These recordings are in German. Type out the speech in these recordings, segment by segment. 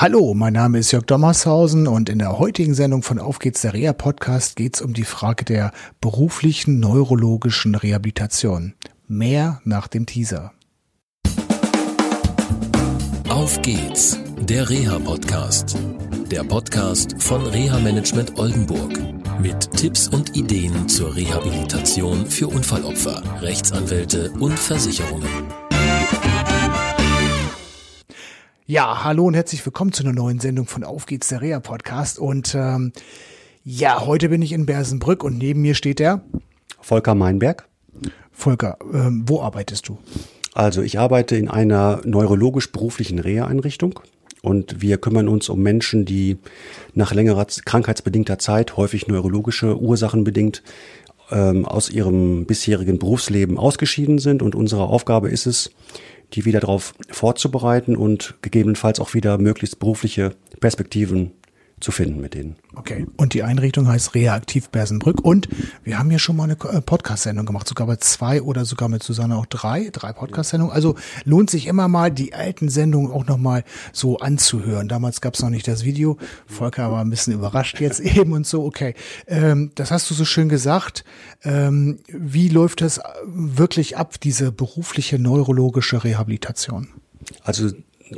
Hallo, mein Name ist Jörg Dommershausen und in der heutigen Sendung von Auf geht's der Reha Podcast geht es um die Frage der beruflichen neurologischen Rehabilitation. Mehr nach dem Teaser. Auf geht's, der Reha Podcast. Der Podcast von Reha Management Oldenburg mit Tipps und Ideen zur Rehabilitation für Unfallopfer, Rechtsanwälte und Versicherungen. Ja, hallo und herzlich willkommen zu einer neuen Sendung von Auf geht's der Reha Podcast. Und ähm, ja, heute bin ich in Bersenbrück und neben mir steht der Volker Meinberg. Volker, ähm, wo arbeitest du? Also ich arbeite in einer neurologisch-beruflichen Reha-Einrichtung und wir kümmern uns um Menschen, die nach längerer krankheitsbedingter Zeit, häufig neurologische Ursachen bedingt, ähm, aus ihrem bisherigen Berufsleben ausgeschieden sind. Und unsere Aufgabe ist es, die wieder darauf vorzubereiten und gegebenenfalls auch wieder möglichst berufliche Perspektiven zu finden mit denen. Okay. Und die Einrichtung heißt Reaktiv Bersenbrück. Und wir haben hier schon mal eine äh, Podcast-Sendung gemacht, sogar bei zwei oder sogar mit Susanne auch drei, drei Podcast-Sendungen. Also lohnt sich immer mal, die alten Sendungen auch nochmal so anzuhören. Damals gab es noch nicht das Video. Volker war ein bisschen überrascht jetzt eben und so. Okay. Ähm, das hast du so schön gesagt. Ähm, wie läuft das wirklich ab, diese berufliche neurologische Rehabilitation? Also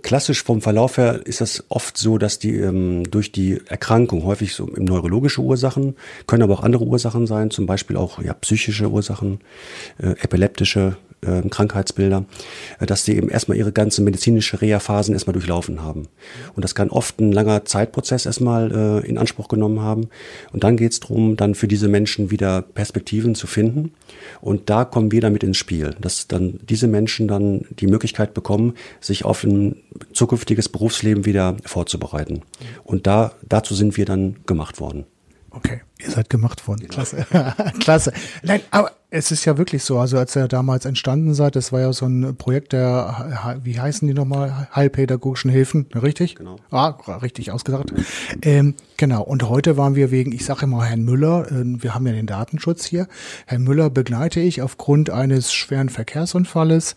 klassisch vom Verlauf her ist das oft so, dass die ähm, durch die Erkrankung häufig so neurologische Ursachen, können aber auch andere Ursachen sein, zum Beispiel auch ja, psychische Ursachen, äh, epileptische äh, Krankheitsbilder, äh, dass sie eben erstmal ihre ganze medizinische Reha-Phasen erstmal durchlaufen haben. Und das kann oft ein langer Zeitprozess erstmal äh, in Anspruch genommen haben. Und dann geht es darum, dann für diese Menschen wieder Perspektiven zu finden. Und da kommen wir damit ins Spiel, dass dann diese Menschen dann die Möglichkeit bekommen, sich auf ein zukünftiges Berufsleben wieder vorzubereiten. Und da, dazu sind wir dann gemacht worden. Okay, ihr seid gemacht worden. Klasse. Klasse. Nein, aber es ist ja wirklich so, also als ihr damals entstanden seid, das war ja so ein Projekt der, wie heißen die nochmal, Heilpädagogischen Hilfen, richtig? Genau. Ah, richtig ausgesagt. Ähm, genau, und heute waren wir wegen, ich sage immer Herrn Müller, äh, wir haben ja den Datenschutz hier, Herrn Müller begleite ich aufgrund eines schweren Verkehrsunfalles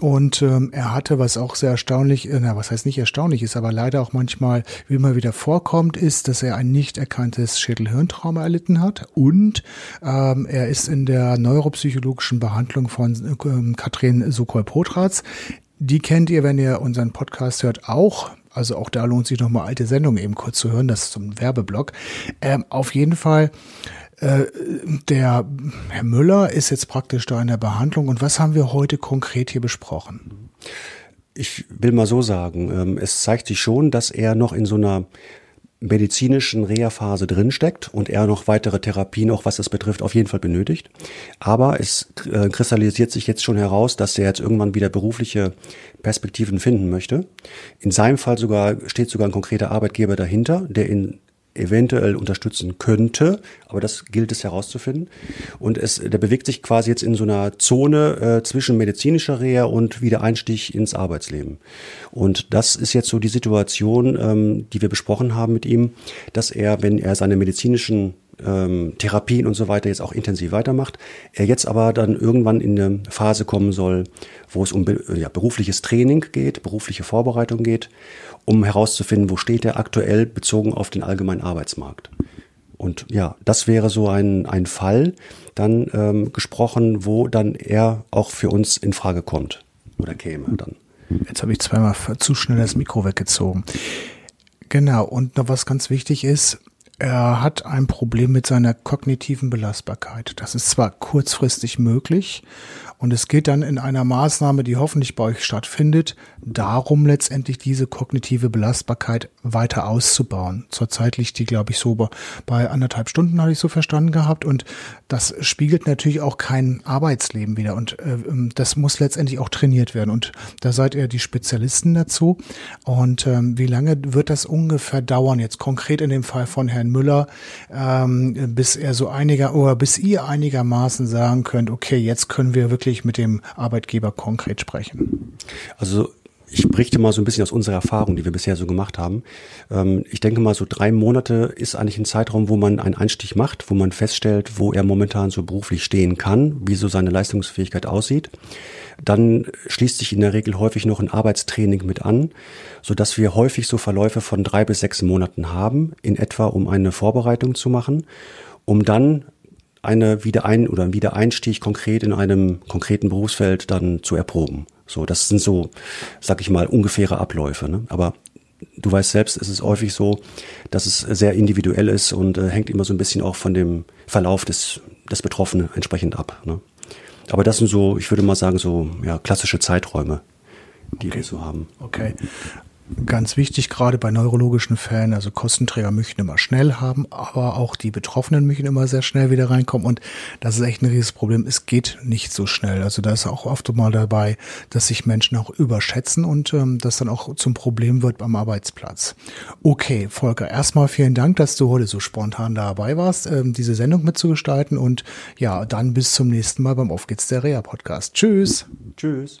und ähm, er hatte, was auch sehr erstaunlich, äh, na, was heißt nicht erstaunlich ist, aber leider auch manchmal wie immer wieder vorkommt, ist, dass er ein nicht erkanntes Schädelhirntrauma erlitten hat und ähm, er ist in der neuropsychologischen Behandlung von ähm, Katrin Sokol-Potratz. Die kennt ihr, wenn ihr unseren Podcast hört, auch. Also auch da lohnt sich nochmal alte Sendungen eben kurz zu hören. Das ist ein Werbeblock. Ähm, auf jeden Fall äh, der Herr Müller ist jetzt praktisch da in der Behandlung. Und was haben wir heute konkret hier besprochen? Ich will mal so sagen, ähm, es zeigt sich schon, dass er noch in so einer medizinischen Reha-Phase drinsteckt und er noch weitere Therapien, auch was das betrifft, auf jeden Fall benötigt. Aber es äh, kristallisiert sich jetzt schon heraus, dass er jetzt irgendwann wieder berufliche Perspektiven finden möchte. In seinem Fall sogar steht sogar ein konkreter Arbeitgeber dahinter, der ihn eventuell unterstützen könnte, aber das gilt es herauszufinden. Und es, der bewegt sich quasi jetzt in so einer Zone äh, zwischen medizinischer Reha und Wiedereinstieg ins Arbeitsleben. Und das ist jetzt so die Situation, ähm, die wir besprochen haben mit ihm, dass er, wenn er seine medizinischen ähm, Therapien und so weiter jetzt auch intensiv weitermacht. Er jetzt aber dann irgendwann in eine Phase kommen soll, wo es um ja, berufliches Training geht, berufliche Vorbereitung geht um herauszufinden, wo steht er aktuell bezogen auf den allgemeinen Arbeitsmarkt. Und ja, das wäre so ein, ein Fall dann ähm, gesprochen, wo dann er auch für uns in Frage kommt oder käme dann. Jetzt habe ich zweimal zu schnell das Mikro weggezogen. Genau, und noch was ganz wichtig ist, er hat ein Problem mit seiner kognitiven Belastbarkeit. Das ist zwar kurzfristig möglich und es geht dann in einer Maßnahme, die hoffentlich bei euch stattfindet, darum letztendlich diese kognitive Belastbarkeit weiter auszubauen. Zurzeit liegt die, glaube ich, so bei anderthalb Stunden, hatte ich so verstanden gehabt. Und das spiegelt natürlich auch kein Arbeitsleben wieder. Und äh, das muss letztendlich auch trainiert werden. Und da seid ihr die Spezialisten dazu. Und ähm, wie lange wird das ungefähr dauern, jetzt konkret in dem Fall von Herrn Müller, ähm, bis er so einiger oder bis ihr einigermaßen sagen könnt, okay, jetzt können wir wirklich mit dem Arbeitgeber konkret sprechen? Also ich berichte mal so ein bisschen aus unserer Erfahrung, die wir bisher so gemacht haben. Ähm, ich denke mal, so drei Monate ist eigentlich ein Zeitraum, wo man einen Einstieg macht, wo man feststellt, wo er momentan so beruflich stehen kann, wie so seine Leistungsfähigkeit aussieht. Dann schließt sich in der Regel häufig noch ein Arbeitstraining mit an, so dass wir häufig so Verläufe von drei bis sechs Monaten haben, in etwa, um eine Vorbereitung zu machen, um dann eine Wiederein- oder einen Wiedereinstieg konkret in einem konkreten Berufsfeld dann zu erproben. So, das sind so, sag ich mal, ungefähre Abläufe. Ne? Aber du weißt selbst, es ist häufig so, dass es sehr individuell ist und äh, hängt immer so ein bisschen auch von dem Verlauf des, des Betroffenen entsprechend ab. Ne? Aber das sind so, ich würde mal sagen, so ja, klassische Zeiträume, die okay. wir so haben. Okay ganz wichtig, gerade bei neurologischen Fällen. Also Kostenträger möchten immer schnell haben, aber auch die Betroffenen möchten immer sehr schnell wieder reinkommen. Und das ist echt ein riesiges Problem. Es geht nicht so schnell. Also da ist auch oft mal dabei, dass sich Menschen auch überschätzen und ähm, das dann auch zum Problem wird beim Arbeitsplatz. Okay, Volker, erstmal vielen Dank, dass du heute so spontan dabei warst, ähm, diese Sendung mitzugestalten. Und ja, dann bis zum nächsten Mal beim Auf geht's der Rea Podcast. Tschüss. Tschüss.